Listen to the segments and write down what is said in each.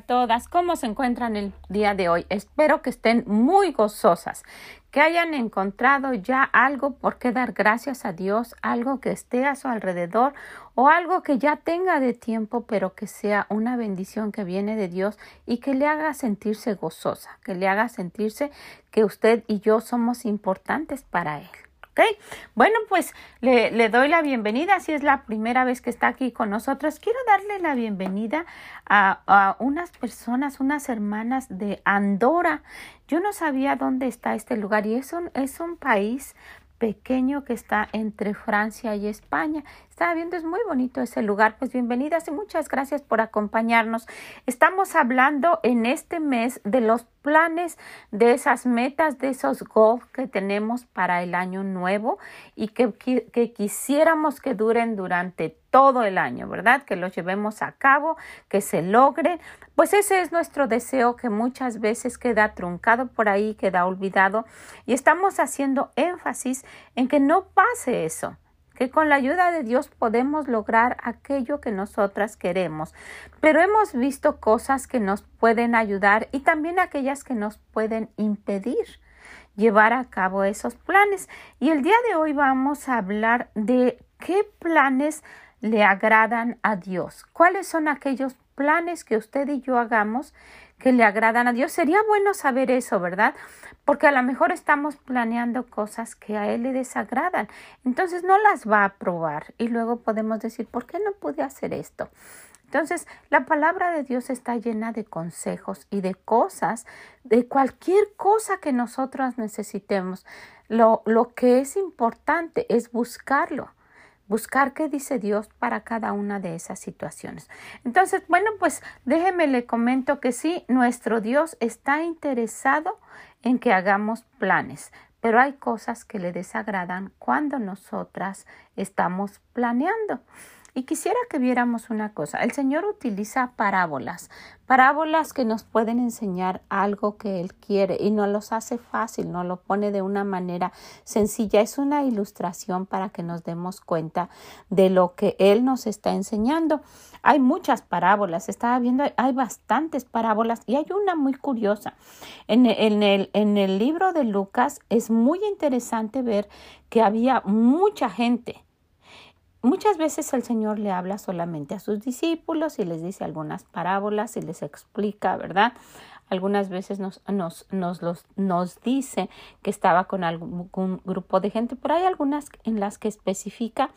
Todas, ¿cómo se encuentran el día de hoy? Espero que estén muy gozosas, que hayan encontrado ya algo por qué dar gracias a Dios, algo que esté a su alrededor o algo que ya tenga de tiempo, pero que sea una bendición que viene de Dios y que le haga sentirse gozosa, que le haga sentirse que usted y yo somos importantes para Él. Bueno, pues le, doy la bienvenida. Si es la primera vez que está aquí con nosotros, quiero darle la bienvenida a, a unas personas, unas hermanas de Andorra. Yo no sabía dónde está este lugar y es un, es un país pequeño que está entre Francia y España. Estaba viendo, es muy bonito ese lugar. Pues bienvenidas y muchas gracias por acompañarnos. Estamos hablando en este mes de los planes, de esas metas, de esos goals que tenemos para el año nuevo y que, que, quisiéramos que duren durante todo el año, ¿verdad? Que los llevemos a cabo, que se logren. Pues ese es nuestro deseo que muchas veces queda truncado por ahí, queda olvidado y estamos haciendo énfasis en que no pase eso que con la ayuda de Dios podemos lograr aquello que nosotras queremos. Pero hemos visto cosas que nos pueden ayudar y también aquellas que nos pueden impedir llevar a cabo esos planes. Y el día de hoy vamos a hablar de qué planes le agradan a Dios. ¿Cuáles son aquellos planes que usted y yo hagamos que le agradan a Dios? Sería bueno saber eso, ¿verdad? porque a lo mejor estamos planeando cosas que a él le desagradan. Entonces no las va a probar y luego podemos decir, ¿por qué no pude hacer esto? Entonces, la palabra de Dios está llena de consejos y de cosas, de cualquier cosa que nosotros necesitemos. Lo, lo que es importante es buscarlo buscar qué dice Dios para cada una de esas situaciones. Entonces, bueno, pues déjeme le comento que sí, nuestro Dios está interesado en que hagamos planes, pero hay cosas que le desagradan cuando nosotras estamos planeando. Y quisiera que viéramos una cosa. El Señor utiliza parábolas, parábolas que nos pueden enseñar algo que Él quiere y no los hace fácil, no lo pone de una manera sencilla. Es una ilustración para que nos demos cuenta de lo que Él nos está enseñando. Hay muchas parábolas, estaba viendo, hay bastantes parábolas y hay una muy curiosa. En, en, el, en el libro de Lucas es muy interesante ver que había mucha gente Muchas veces el Señor le habla solamente a sus discípulos y les dice algunas parábolas y les explica, ¿verdad? Algunas veces nos, nos, los, nos dice que estaba con algún grupo de gente, pero hay algunas en las que especifica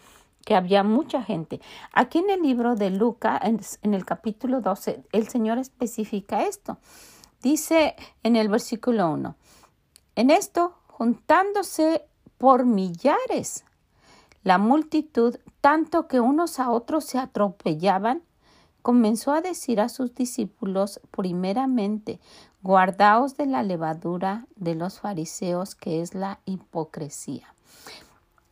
que había mucha gente. Aquí en el libro de Lucas, en, en el capítulo 12, el Señor especifica esto. Dice en el versículo 1, en esto, juntándose por millares la multitud, tanto que unos a otros se atropellaban, comenzó a decir a sus discípulos primeramente, guardaos de la levadura de los fariseos, que es la hipocresía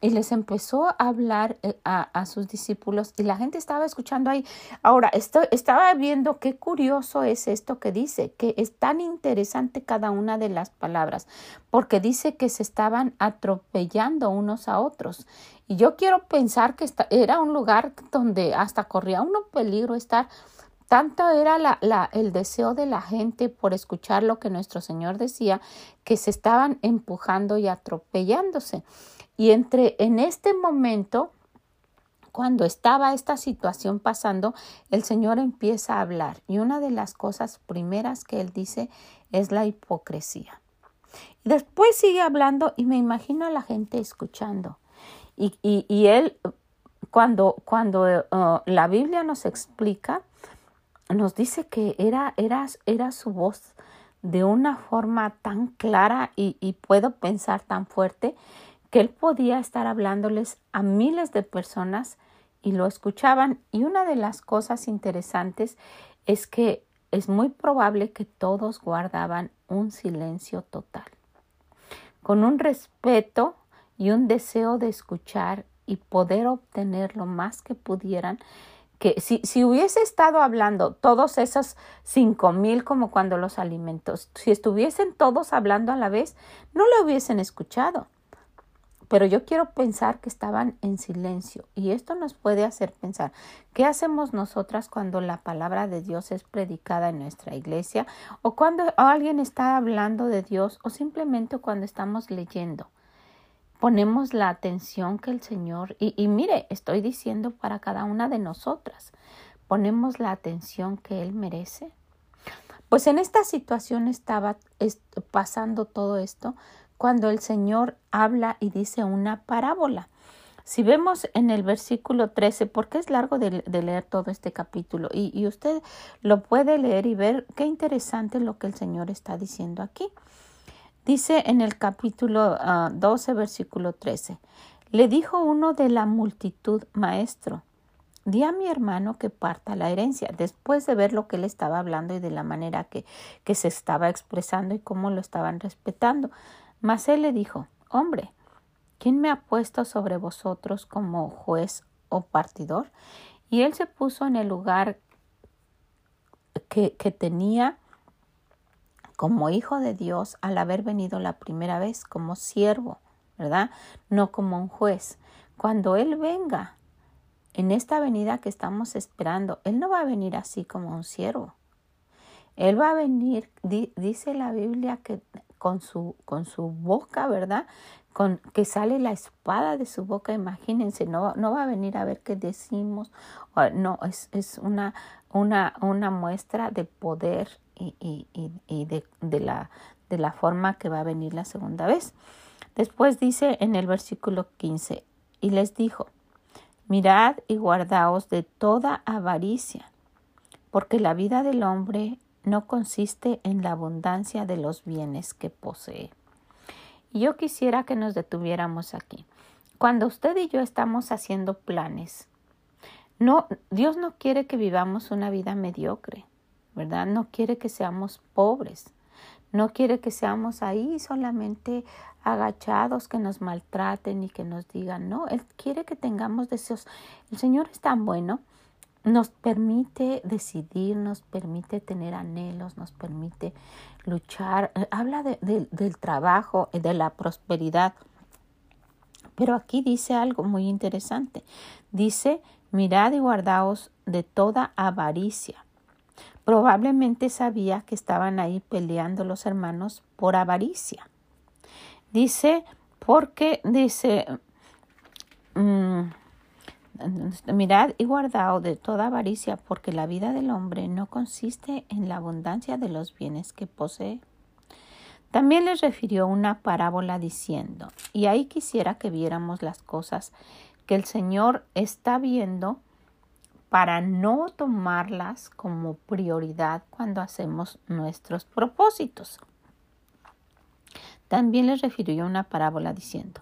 y les empezó a hablar eh, a, sus discípulos y la gente estaba escuchando ahí. Ahora, esto, estaba viendo qué curioso es esto que dice, que es tan interesante cada una de las palabras, porque dice que se estaban atropellando unos a otros. Y yo quiero pensar que era un lugar donde hasta corría uno peligro estar. Tanto era el deseo de la gente por escuchar lo que nuestro Señor decía, que se estaban empujando y atropellándose. Y entre en este momento, cuando estaba esta situación pasando, el Señor empieza a hablar. Y una de las cosas primeras que Él dice es la hipocresía. Y después sigue hablando y me imagino a la gente escuchando. Y, y, Él, cuando, cuando uh, la Biblia nos explica, nos dice que era, era, era su voz de una forma tan clara y puedo pensar tan fuerte que él podía estar hablándoles a miles de personas y lo escuchaban. Y una de las cosas interesantes es que es muy probable que todos guardaban un silencio total, con un respeto y un deseo de escuchar y poder obtener lo más que pudieran que si, si hubiese estado hablando todos esos cinco mil como cuando los alimentos, si estuviesen todos hablando a la vez, no le hubiesen escuchado. Pero yo quiero pensar que estaban en silencio y esto nos puede hacer pensar, ¿qué hacemos nosotras cuando la palabra de Dios es predicada en nuestra iglesia o cuando alguien está hablando de Dios o simplemente cuando estamos leyendo? Ponemos la atención que el Señor, y, y mire, estoy diciendo para cada una de nosotras, ponemos la atención que Él merece. Pues en esta situación estaba pasando todo esto cuando el Señor habla y dice una parábola. Si vemos en el versículo 13, porque es largo de, leer todo este capítulo y, usted lo puede leer y ver qué interesante lo que el Señor está diciendo aquí. Dice en el capítulo 12, ah, versículo 13, le dijo uno de la multitud, maestro, di a mi hermano que parta la herencia, después de ver lo que él estaba hablando y de la manera que, que se estaba expresando y cómo lo estaban respetando. Mas él le dijo, Hombre, ¿quién me ha puesto sobre vosotros como juez o partidor? Y él se puso en el lugar que, tenía como hijo de Dios al haber venido la primera vez como siervo, ¿verdad? No como un juez. Cuando Él venga, en esta venida que estamos esperando, Él no va a venir así como un siervo. Él va a venir, dice la Biblia que con su, con su boca, ¿verdad? Con que sale la espada de su boca, imagínense, no, no va a venir a ver qué decimos, no, es, es una, una, una muestra de poder y, y, y de, de, la, de la forma que va a venir la segunda vez. Después dice en el versículo 15, y les dijo, mirad y guardaos de toda avaricia, porque la vida del hombre no consiste en la abundancia de los bienes que posee. Yo quisiera que nos detuviéramos aquí. Cuando usted y yo estamos haciendo planes, no, Dios no quiere que vivamos una vida mediocre, ¿verdad? No quiere que seamos pobres, no quiere que seamos ahí solamente agachados, que nos maltraten y que nos digan, no, Él quiere que tengamos deseos. El Señor es tan bueno nos permite decidir, nos permite tener anhelos, nos permite luchar. Eh, habla del trabajo, de la prosperidad. Pero aquí dice algo muy interesante. Dice, mirad y guardaos de toda avaricia. Probablemente sabía que estaban ahí peleando los hermanos por avaricia. Dice, porque dice, mm, Mirad y guardaos de toda avaricia, porque la vida del hombre no consiste en la abundancia de los bienes que posee. También les refirió una parábola diciendo, y ahí quisiera que viéramos las cosas que el Señor está viendo para no tomarlas como prioridad cuando hacemos nuestros propósitos. También les refirió una parábola diciendo,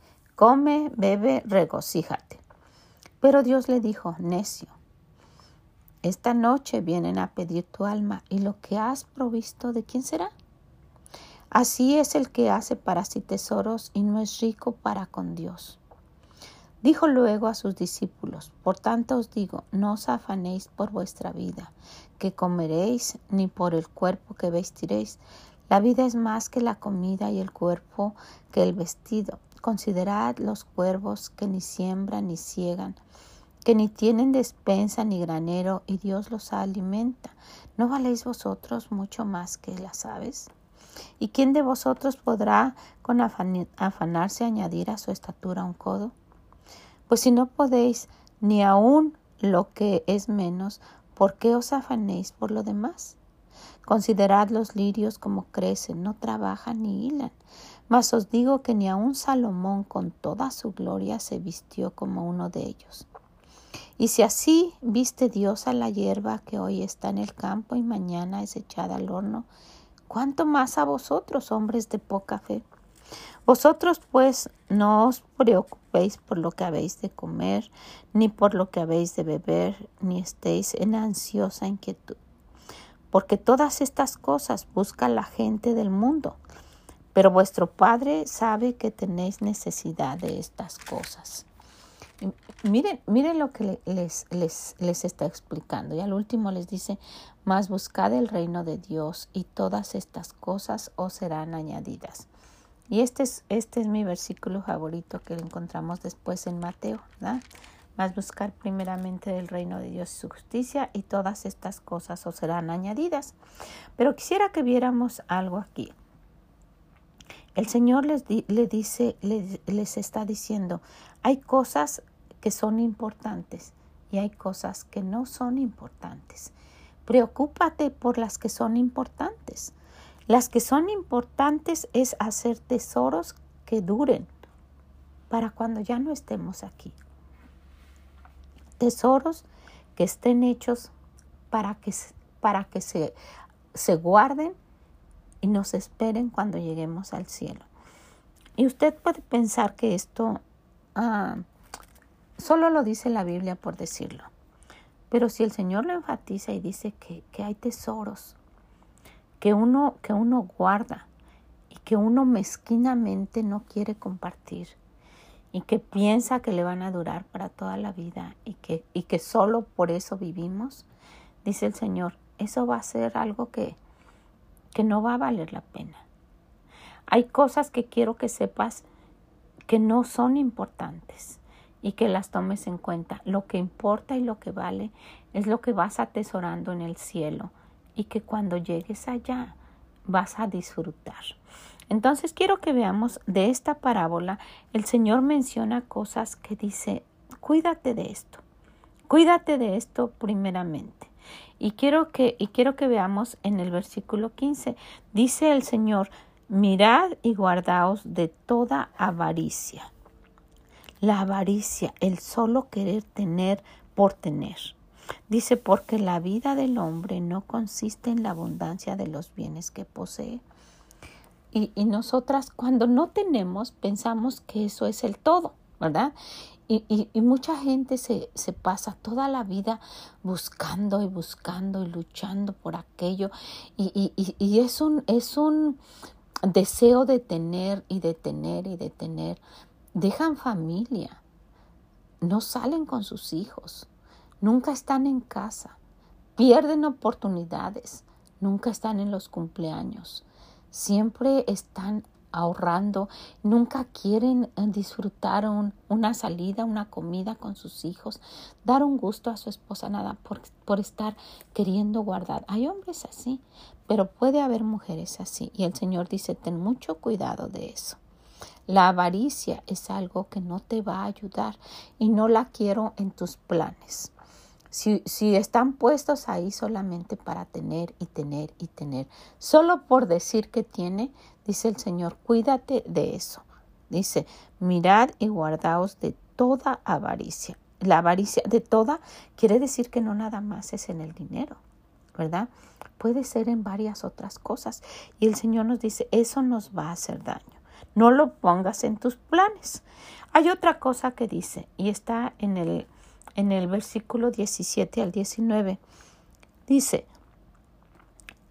come, bebe, regocíjate. Pero Dios le dijo, necio, esta noche vienen a pedir tu alma y lo que has provisto, ¿de quién será? Así es el que hace para sí tesoros y no es rico para con Dios. Dijo luego a sus discípulos, Por tanto os digo, no os afanéis por vuestra vida, que comeréis, ni por el cuerpo que vestiréis. La vida es más que la comida y el cuerpo que el vestido. Considerad los cuervos que ni siembran ni ciegan, que ni tienen despensa ni granero, y Dios los alimenta. ¿No valéis vosotros mucho más que las aves? ¿Y quién de vosotros podrá con afanarse añadir a su estatura un codo? Pues si no podéis ni aun lo que es menos, ¿por qué os afanéis por lo demás? Considerad los lirios como crecen, no trabajan ni hilan. Mas os digo que ni aun Salomón con toda su gloria se vistió como uno de ellos. Y si así viste Dios a la hierba que hoy está en el campo y mañana es echada al horno, ¿cuánto más a vosotros, hombres de poca fe? Vosotros pues no os preocupéis por lo que habéis de comer, ni por lo que habéis de beber, ni estéis en ansiosa inquietud. Porque todas estas cosas busca la gente del mundo, pero vuestro Padre sabe que tenéis necesidad de estas cosas. Miren, miren lo que les, les, les está explicando. Y al último les dice, más buscad el reino de Dios y todas estas cosas os serán añadidas. Y este es, este es mi versículo favorito que encontramos después en Mateo. Más buscar primeramente el reino de Dios y su justicia y todas estas cosas os serán añadidas. Pero quisiera que viéramos algo aquí. El Señor les le dice, les está diciendo, hay cosas que son importantes y hay cosas que no son importantes. Preocúpate por las que son importantes. Las que son importantes es hacer tesoros que duren para cuando ya no estemos aquí. Tesoros que estén hechos para que, para que se, se guarden y nos esperen cuando lleguemos al cielo. Y usted puede pensar que esto ah, solo lo dice la Biblia por decirlo. Pero si el Señor lo enfatiza y dice que, que hay tesoros que uno, que uno guarda y que uno mezquinamente no quiere compartir y que piensa que le van a durar para toda la vida y que, y que solo por eso vivimos, dice el Señor, eso va a ser algo que, que no va a valer la pena. Hay cosas que quiero que sepas que no son importantes y que las tomes en cuenta. Lo que importa y lo que vale es lo que vas atesorando en el cielo y que cuando llegues allá vas a disfrutar. Entonces quiero que veamos de esta parábola, el Señor menciona cosas que dice, cuídate de esto, cuídate de esto primeramente. Y quiero que, y quiero que veamos en el versículo 15, dice el Señor, mirad y guardaos de toda avaricia. La avaricia, el solo querer tener por tener. Dice, porque la vida del hombre no consiste en la abundancia de los bienes que posee. Y, y nosotras cuando no tenemos pensamos que eso es el todo, ¿verdad? Y, mucha gente se, se pasa toda la vida buscando y buscando y luchando por aquello. Y, y, es, un, es un deseo de tener y de tener y de tener. Dejan familia, no salen con sus hijos, nunca están en casa, pierden oportunidades, nunca están en los cumpleaños, siempre están ahorrando, nunca quieren eh, disfrutar una salida, una comida con sus hijos, dar un gusto a su esposa, nada, por, por estar queriendo guardar. Hay hombres así, pero puede haber mujeres así. Y el Señor dice, ten mucho cuidado de eso. La avaricia es algo que no te va a ayudar y no la quiero en tus planes. Si, si, están puestos ahí solamente para tener y tener y tener, solo por decir que tiene, dice el Señor, cuídate de eso. Dice, mirad y guardaos de toda avaricia. La avaricia de toda quiere decir que no nada más es en el dinero, ¿verdad? Puede ser en varias otras cosas. Y el Señor nos dice, eso nos va a hacer daño. No lo pongas en tus planes. Hay otra cosa que dice, y está en el en el versículo 17 al 19. Dice,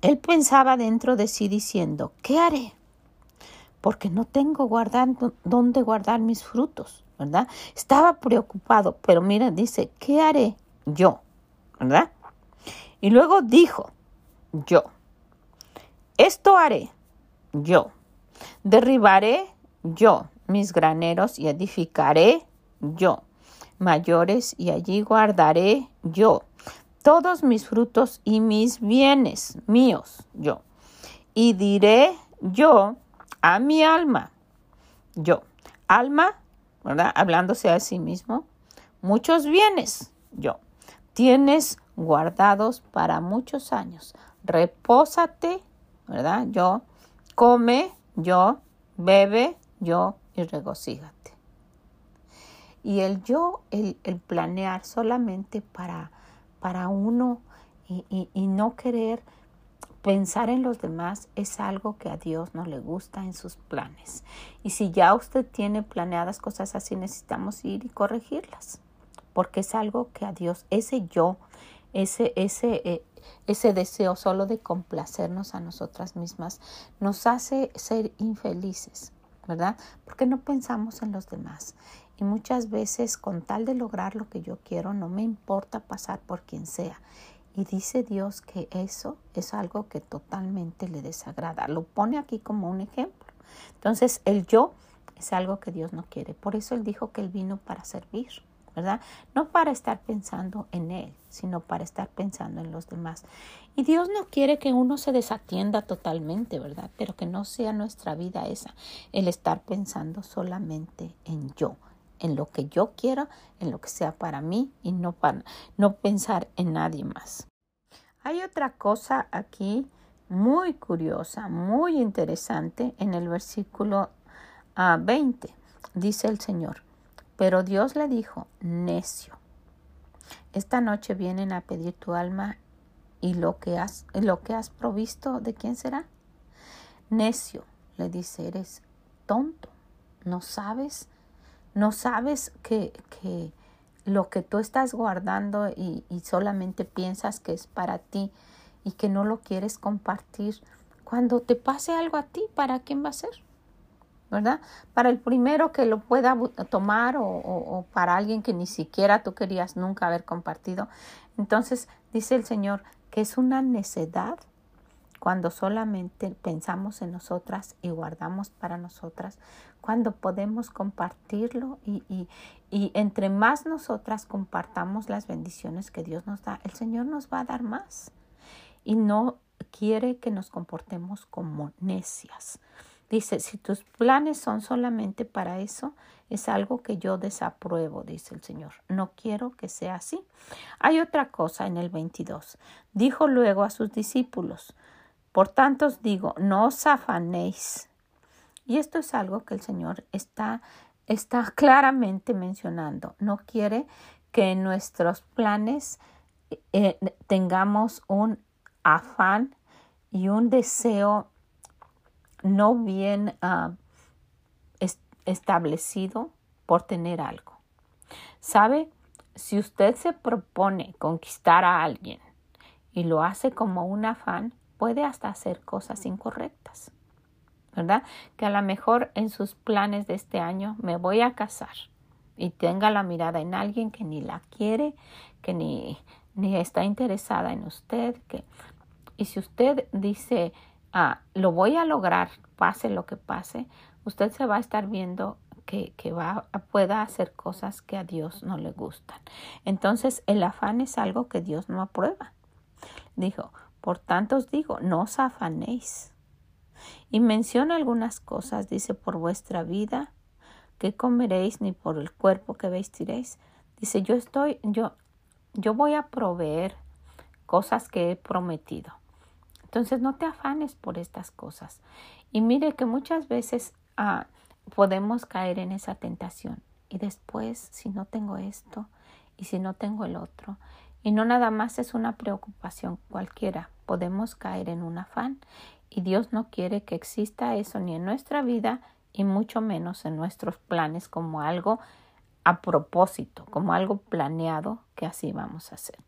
él pensaba dentro de sí diciendo, ¿qué haré? Porque no tengo guardar, dónde guardar mis frutos, ¿verdad? Estaba preocupado, pero mira, dice, ¿qué haré yo? ¿Verdad? Y luego dijo, yo, esto haré yo, derribaré yo mis graneros y edificaré yo mayores y allí guardaré yo todos mis frutos y mis bienes míos yo. Y diré yo a mi alma, yo, alma, ¿verdad? Hablándose a sí mismo, muchos bienes yo. Tienes guardados para muchos años. Repósate, ¿verdad? Yo, come, yo, bebe yo y regocíjate. Y el yo, el, planear solamente para, para uno y, no querer Pensar en los demás es algo que a Dios no le gusta en sus planes. Y si ya usted tiene planeadas cosas así, necesitamos ir y corregirlas. Porque es algo que a Dios, ese yo, ese, ese, eh, ese deseo solo de complacernos a nosotras mismas, nos hace ser infelices, ¿verdad? Porque no pensamos en los demás. Y muchas veces, con tal de lograr lo que yo quiero, no me importa pasar por quien sea. Y dice Dios que eso es algo que totalmente le desagrada. Lo pone aquí como un ejemplo. Entonces, el yo es algo que Dios no quiere. Por eso Él dijo que Él vino para servir, ¿verdad? No para estar pensando en Él, sino para estar pensando en los demás. Y Dios no quiere que uno se desatienda totalmente, ¿verdad? Pero que no sea nuestra vida esa, el estar pensando solamente en yo en lo que yo quiera, en lo que sea para mí y no, para, no pensar en nadie más. Hay otra cosa aquí muy curiosa, muy interesante en el versículo 20. Ah, Dice el Señor, pero Dios le dijo, necio, esta noche vienen a pedir tu alma y lo que has, lo que has provisto, ¿de quién será? Necio, le dice, eres tonto, no sabes no sabes que, que lo que tú estás guardando y, y, solamente piensas que es para ti y que no lo quieres compartir. Cuando te pase algo a ti, ¿para quién va a ser? ¿Verdad? Para el primero que lo pueda tomar o, o para alguien que ni siquiera tú querías nunca haber compartido. Entonces dice el Señor que es una necedad cuando solamente pensamos en nosotras y guardamos para nosotras, cuando podemos compartirlo y, y, y, entre más nosotras compartamos las bendiciones que Dios nos da, el Señor nos va a dar más. Y no quiere que nos comportemos como necias. Dice, si tus planes son solamente para eso, es algo que yo desapruebo, dice el Señor. No quiero que sea así. Hay otra cosa en el 22. Dijo luego a sus discípulos, por tanto os digo, no os afanéis. Y esto es algo que el Señor está, está claramente mencionando. No quiere que en nuestros planes eh, tengamos un afán y un deseo no bien ah, establecido por tener algo. ¿Sabe? Si usted se propone conquistar a alguien y lo hace como un afán, puede hasta hacer cosas incorrectas, ¿verdad? Que a lo mejor en sus planes de este año me voy a casar y tenga la mirada en alguien que ni la quiere, que ni, ni está interesada en usted, que y si usted dice, ah, lo voy a lograr, pase lo que pase, usted se va a estar viendo que, que, va, pueda hacer cosas que a Dios no le gustan. Entonces, el afán es algo que Dios no aprueba. Dijo, por tanto os digo, no os afanéis. Y menciona algunas cosas, dice, por vuestra vida, que comeréis, ni por el cuerpo que vestiréis. Dice, yo estoy, yo, yo voy a proveer cosas que he prometido. Entonces no te afanes por estas cosas. Y mire que muchas veces ah, podemos caer en esa tentación. Y después, si no tengo esto y si no tengo el otro, y no nada más es una preocupación cualquiera, podemos caer en un afán y Dios no quiere que exista eso ni en nuestra vida y mucho menos en nuestros planes como algo a propósito, como algo planeado que así vamos a hacer.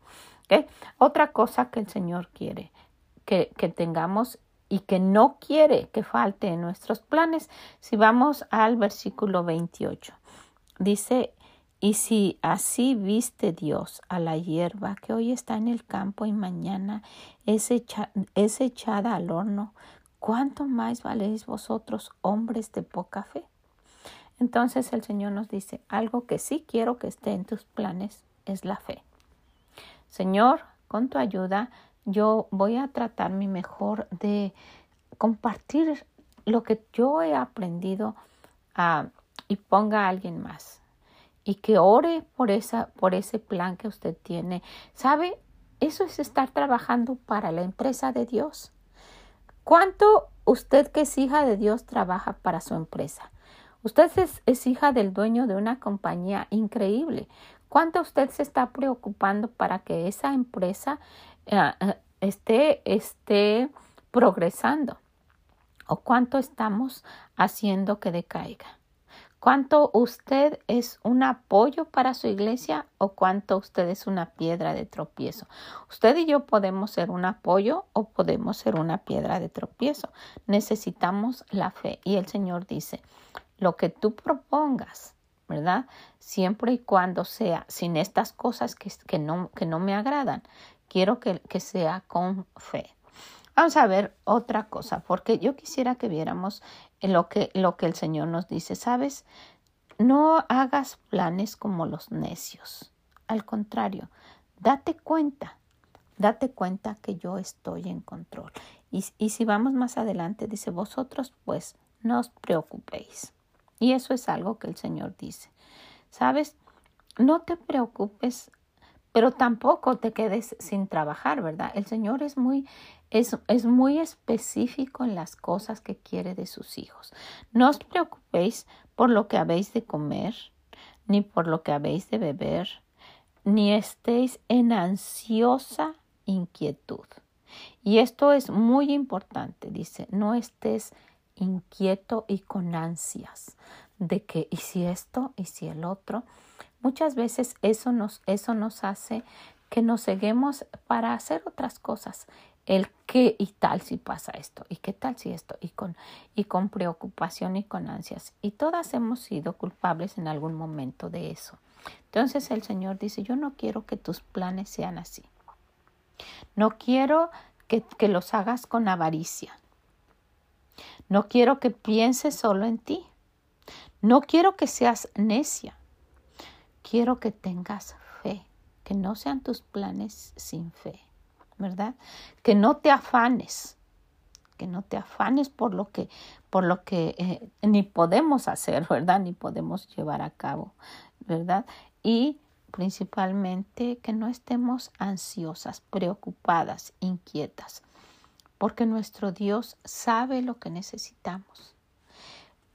Otra cosa que el Señor quiere que, que tengamos y que no quiere que falte en nuestros planes, si vamos al versículo 28, dice y si así viste Dios a la hierba que hoy está en el campo y mañana es, es echada al horno, ¿cuánto más valéis vosotros, hombres de poca fe? Entonces el Señor nos dice, algo que sí quiero que esté en tus planes es la fe. Señor, con tu ayuda, yo voy a tratar mi mejor de compartir lo que yo he aprendido ah, y ponga a alguien más y que ore por, esa, por ese plan que usted tiene. ¿Sabe? Eso es estar trabajando para la empresa de Dios. ¿Cuánto usted que es hija de Dios trabaja para su empresa. Usted es, hija del dueño de una compañía increíble. ¿Cuánto usted se está preocupando para que esa empresa eh, eh, esté, esté progresando? ¿O cuánto estamos haciendo que decaiga? ¿Cuánto usted es un apoyo para su iglesia o cuánto usted es una piedra de tropiezo? Usted y yo podemos ser un apoyo o podemos ser una piedra de tropiezo. Necesitamos la fe. Y el Señor dice, lo que tú propongas, ¿verdad? Siempre y cuando sea sin estas cosas que, no, que no me agradan, quiero que, que sea con fe. Vamos a ver otra cosa, porque yo quisiera que viéramos lo que, lo que el Señor nos dice. ¿Sabes? No hagas planes como los necios. Al contrario, date cuenta, date cuenta que yo estoy en control. Y, y si vamos más adelante, dice, vosotros pues no os preocupéis. Y eso es algo que el Señor dice. ¿Sabes? No te preocupes pero tampoco te quedes sin trabajar, ¿verdad? El Señor es muy, es, muy específico en las cosas que quiere de sus hijos. No os preocupéis por lo que habéis de comer, ni por lo que habéis de beber, ni estéis en ansiosa inquietud. Y esto es muy importante, dice, no estés inquieto y con ansias de que, y si esto, y si el otro, Muchas veces eso nos, eso nos hace que nos seguimos para hacer otras cosas. El qué y tal si pasa esto, y qué tal si esto, y con, y con preocupación y con ansias. Y todas hemos sido culpables en algún momento de eso. Entonces el Señor dice, yo no quiero que tus planes sean así. No quiero que, que los hagas con avaricia. No quiero que pienses solo en ti. No quiero que seas necia quiero que tengas fe, que no sean tus planes sin fe, ¿verdad? Que no te afanes, que no te afanes por lo que, por lo que eh, ni podemos hacer, ¿verdad? Ni podemos llevar a cabo, ¿verdad? Y principalmente que no estemos ansiosas, preocupadas, inquietas, porque nuestro Dios sabe lo que necesitamos.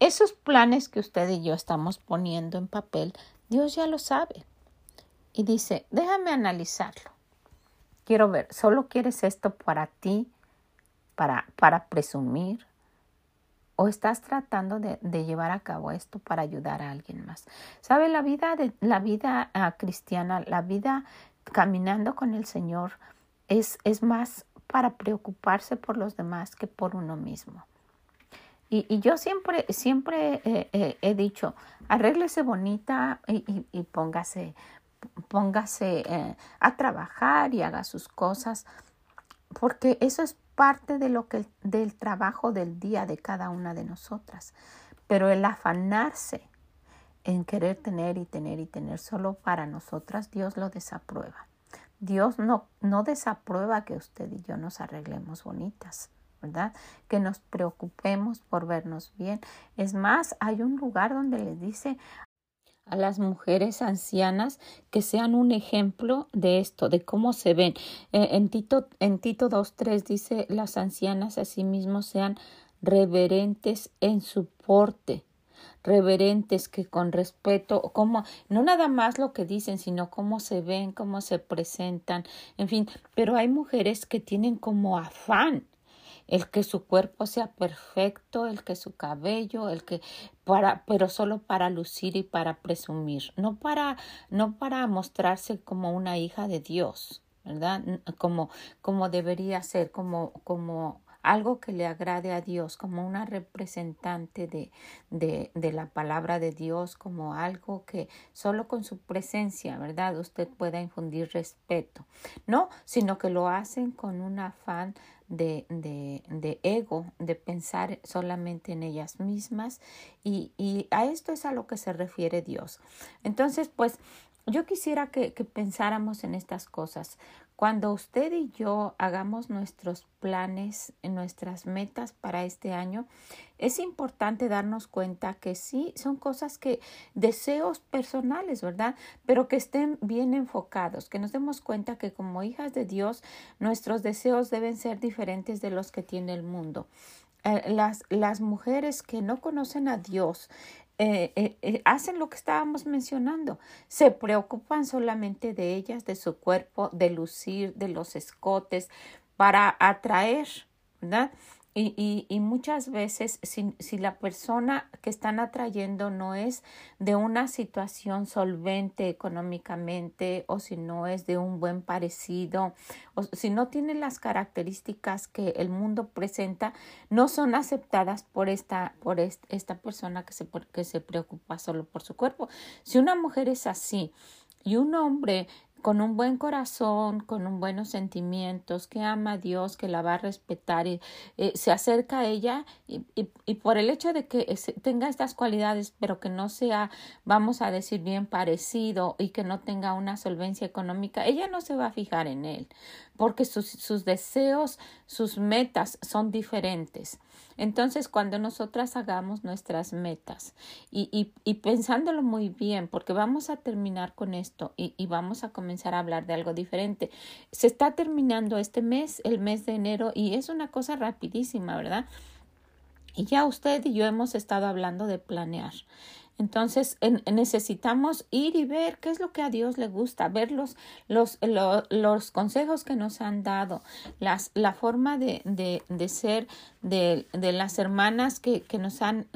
Esos planes que usted y yo estamos poniendo en papel Dios ya lo sabe. Y dice, déjame analizarlo. Quiero ver, ¿solo quieres esto para ti, para, para presumir? ¿O estás tratando de, llevar a cabo esto para ayudar a alguien más? ¿Sabe? La vida, de, la vida ah, cristiana, la vida caminando con el Señor es, es más para preocuparse por los demás que por uno mismo. Y, y yo siempre, siempre he dicho, arréglese bonita y, y, póngase, póngase eh, a trabajar y haga sus cosas, porque eso es parte de lo que, del trabajo del día de cada una de nosotras. Pero el afanarse en querer tener y tener y tener solo para nosotras, Dios lo desaprueba. Dios no, no desaprueba que usted y yo nos arreglemos bonitas. ¿verdad? Que nos preocupemos por vernos bien. Es más, hay un lugar donde les dice a las mujeres ancianas que sean un ejemplo de esto, de cómo se ven. Eh, en Tito, en Tito 2.3 dice, las ancianas asimismo sean reverentes en su porte, reverentes que con respeto, como no nada más lo que dicen, sino cómo se ven, cómo se presentan, en fin, pero hay mujeres que tienen como afán el que su cuerpo sea perfecto, el que su cabello, el que para, pero solo para lucir y para presumir, no para, no para mostrarse como una hija de Dios, ¿verdad? Como, como debería ser, como, como algo que le agrade a Dios, como una representante de, de, de, la palabra de Dios, como algo que solo con su presencia, ¿verdad? Usted pueda infundir respeto. No, sino que lo hacen con un afán de, de, de, ego, de pensar solamente en ellas mismas y, y, a esto es a lo que se refiere Dios. Entonces, pues yo quisiera que, que pensáramos en estas cosas. Cuando usted y yo hagamos nuestros planes, nuestras metas para este año, es importante darnos cuenta que sí, son cosas que, deseos personales, ¿verdad? Pero que estén bien enfocados, que nos demos cuenta que como hijas de Dios, nuestros deseos deben ser diferentes de los que tiene el mundo. eh, las, las mujeres que no conocen a Dios, eh, eh, hacen lo que estábamos mencionando. Se preocupan solamente de ellas, de su cuerpo, de lucir, de los escotes, para atraer, ¿verdad? Y, y, muchas veces si, si, la persona que están atrayendo no es de una situación solvente económicamente o si no es de un buen parecido o si no tiene las características que el mundo presenta, no son aceptadas por esta, por esta persona que se, que se preocupa solo por su cuerpo. Si una mujer es así y un hombre con un buen corazón, con un buenos sentimientos, que ama a Dios, que la va a respetar y eh, se acerca a ella y, y, por el hecho de que tenga estas cualidades, pero que no sea, vamos a decir, bien parecido y que no tenga una solvencia económica, ella no se va a fijar en él, porque sus, sus deseos, sus metas son diferentes. Entonces, cuando nosotras hagamos nuestras metas y, y, pensándolo muy bien, porque vamos a terminar con esto y, y vamos a comenzar a hablar de algo diferente. Se está terminando este mes, el mes de enero, y es una cosa rapidísima, ¿verdad? Y ya usted y yo hemos estado hablando de planear. Entonces necesitamos ir y ver qué es lo que a Dios le gusta, ver los, los, los, consejos que nos han dado, las, la forma de, de, de ser de, de, las hermanas que, que, nos han,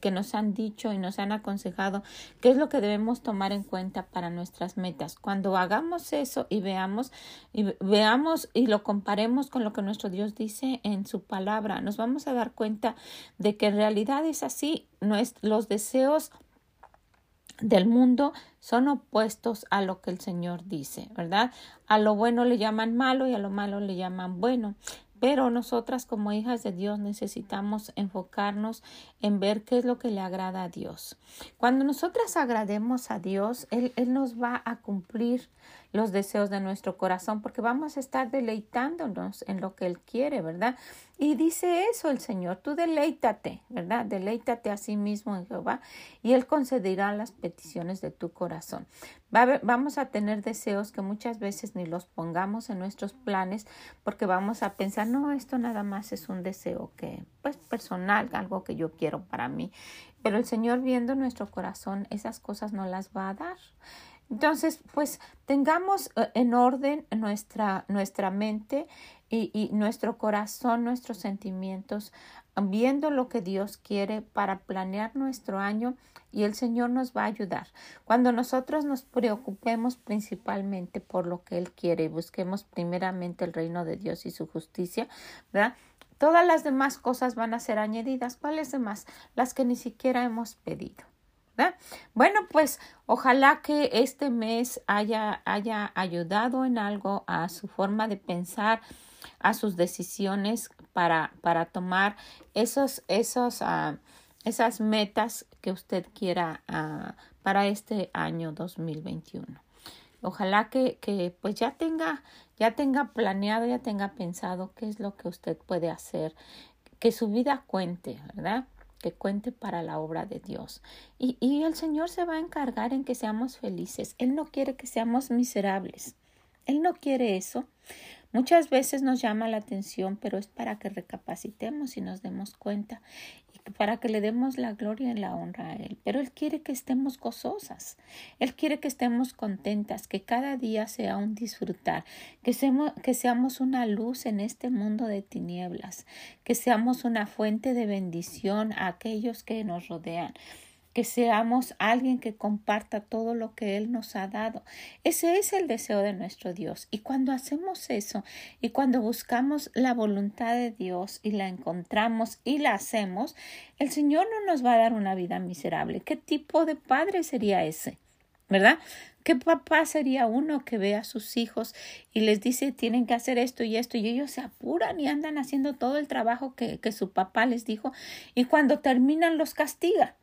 que nos han dicho y nos han aconsejado qué es lo que debemos tomar en cuenta para nuestras metas. Cuando hagamos eso y veamos, y veamos y lo comparemos con lo que nuestro Dios dice en su palabra, nos vamos a dar cuenta de que en realidad es así los deseos del mundo son opuestos a lo que el Señor dice, ¿verdad? A lo bueno le llaman malo y a lo malo le llaman bueno. Pero nosotras como hijas de Dios necesitamos enfocarnos en ver qué es lo que le agrada a Dios. Cuando nosotras agrademos a Dios, Él, Él nos va a cumplir los deseos de nuestro corazón, porque vamos a estar deleitándonos en lo que Él quiere, ¿verdad? Y dice eso el Señor, tú deleítate, ¿verdad? Deleítate a sí mismo en Jehová y Él concederá las peticiones de tu corazón. Vamos a tener deseos que muchas veces ni los pongamos en nuestros planes porque vamos a pensar, no, esto nada más es un deseo que, pues, personal, algo que yo quiero para mí. Pero el Señor viendo nuestro corazón, esas cosas no las va a dar. Entonces, pues tengamos eh, en orden nuestra, nuestra mente y, y, nuestro corazón, nuestros sentimientos, viendo lo que Dios quiere para planear nuestro año y el Señor nos va a ayudar. Cuando nosotros nos preocupemos principalmente por lo que Él quiere y busquemos primeramente el reino de Dios y su justicia. Todas las demás cosas van a ser añadidas. ¿Cuáles demás? Las que ni siquiera hemos pedido. Bueno, pues ojalá que este mes haya, haya ayudado en algo a su forma de pensar, a sus decisiones para, para tomar esos, esos, uh, esas metas que usted quiera uh, para este año 2021. Ojalá que, que pues ya tenga, ya tenga planeado, ya tenga pensado qué es lo que usted puede hacer, que su vida cuente, ¿verdad? que cuente para la obra de Dios. Y, y el Señor se va a encargar en que seamos felices. Él no quiere que seamos miserables. Él no quiere eso. Muchas veces nos llama la atención, pero es para que recapacitemos y nos demos cuenta y para que le demos la gloria y la honra a Él. Pero Él quiere que estemos gozosas, Él quiere que estemos contentas, que cada día sea un disfrutar, que seamos, que seamos una luz en este mundo de tinieblas, que seamos una fuente de bendición a aquellos que nos rodean que seamos alguien que comparta todo lo que Él nos ha dado. Ese es el deseo de nuestro Dios. Y cuando hacemos eso y cuando buscamos la voluntad de Dios y la encontramos y la hacemos, el Señor no nos va a dar una vida miserable. ¿Qué tipo de padre sería ese? ¿Verdad? ¿Qué papá sería uno que ve a sus hijos y les dice tienen que hacer esto y esto y ellos se apuran y andan haciendo todo el trabajo que, que su papá les dijo y cuando terminan los castiga?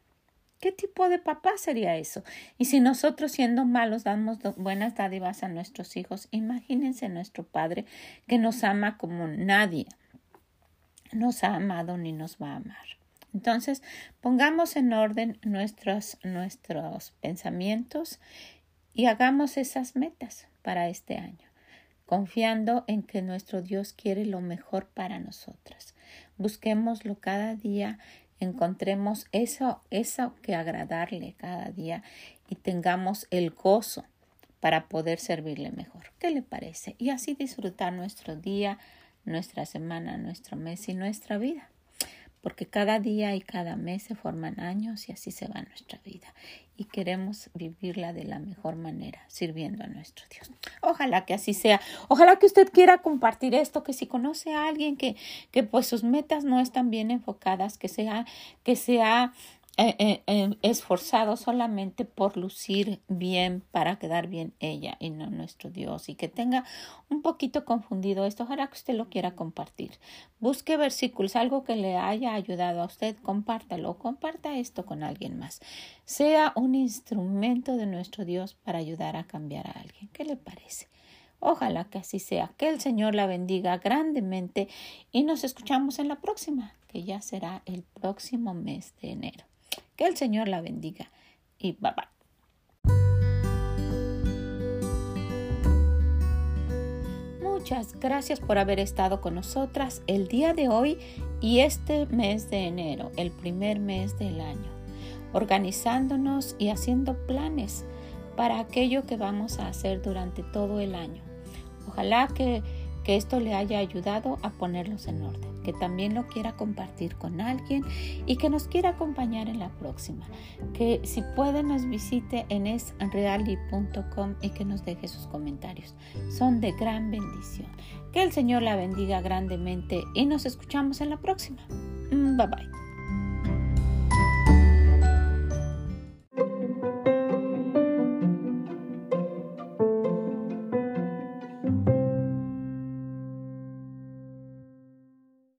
¿Qué tipo de papá sería eso? Y si nosotros siendo malos damos buenas dádivas a nuestros hijos, imagínense nuestro Padre que nos ama como nadie nos ha amado ni nos va a amar. Entonces, pongamos en orden nuestros, nuestros pensamientos y hagamos esas metas para este año, confiando en que nuestro Dios quiere lo mejor para nosotras. busquémoslo cada día, encontremos eso, eso que agradarle cada día y tengamos el gozo para poder servirle mejor. ¿Qué le parece? Y así disfrutar nuestro día, nuestra semana, nuestro mes y nuestra vida. Porque cada día y cada mes se forman años y así se va nuestra vida. Y queremos vivirla de la mejor manera, sirviendo a nuestro Dios. Ojalá que así sea. Ojalá que usted quiera compartir esto, que si conoce a alguien que, que pues sus metas no están bien enfocadas, que sea, que sea eh, eh, eh, esforzado solamente por lucir bien para quedar bien ella y no nuestro Dios y que tenga un poquito confundido esto, ojalá que usted lo quiera compartir. Busque versículos, algo que le haya ayudado a usted, compártalo, comparta esto con alguien más. Sea un instrumento de nuestro Dios para ayudar a cambiar a alguien. ¿Qué le parece? Ojalá que así sea. Que el Señor la bendiga grandemente y nos escuchamos en la próxima, que ya será el próximo mes de enero. Que el Señor la bendiga y bye bye. Muchas gracias por haber estado con nosotras el día de hoy y este mes de enero, el primer mes del año, organizándonos y haciendo planes para aquello que vamos a hacer durante todo el año. Ojalá que, que esto le haya ayudado a ponerlos en orden que también lo quiera compartir con alguien y que nos quiera acompañar en la próxima. Que si puede nos visite en esreali.com y que nos deje sus comentarios. Son de gran bendición. Que el Señor la bendiga grandemente y nos escuchamos en la próxima. Bye bye.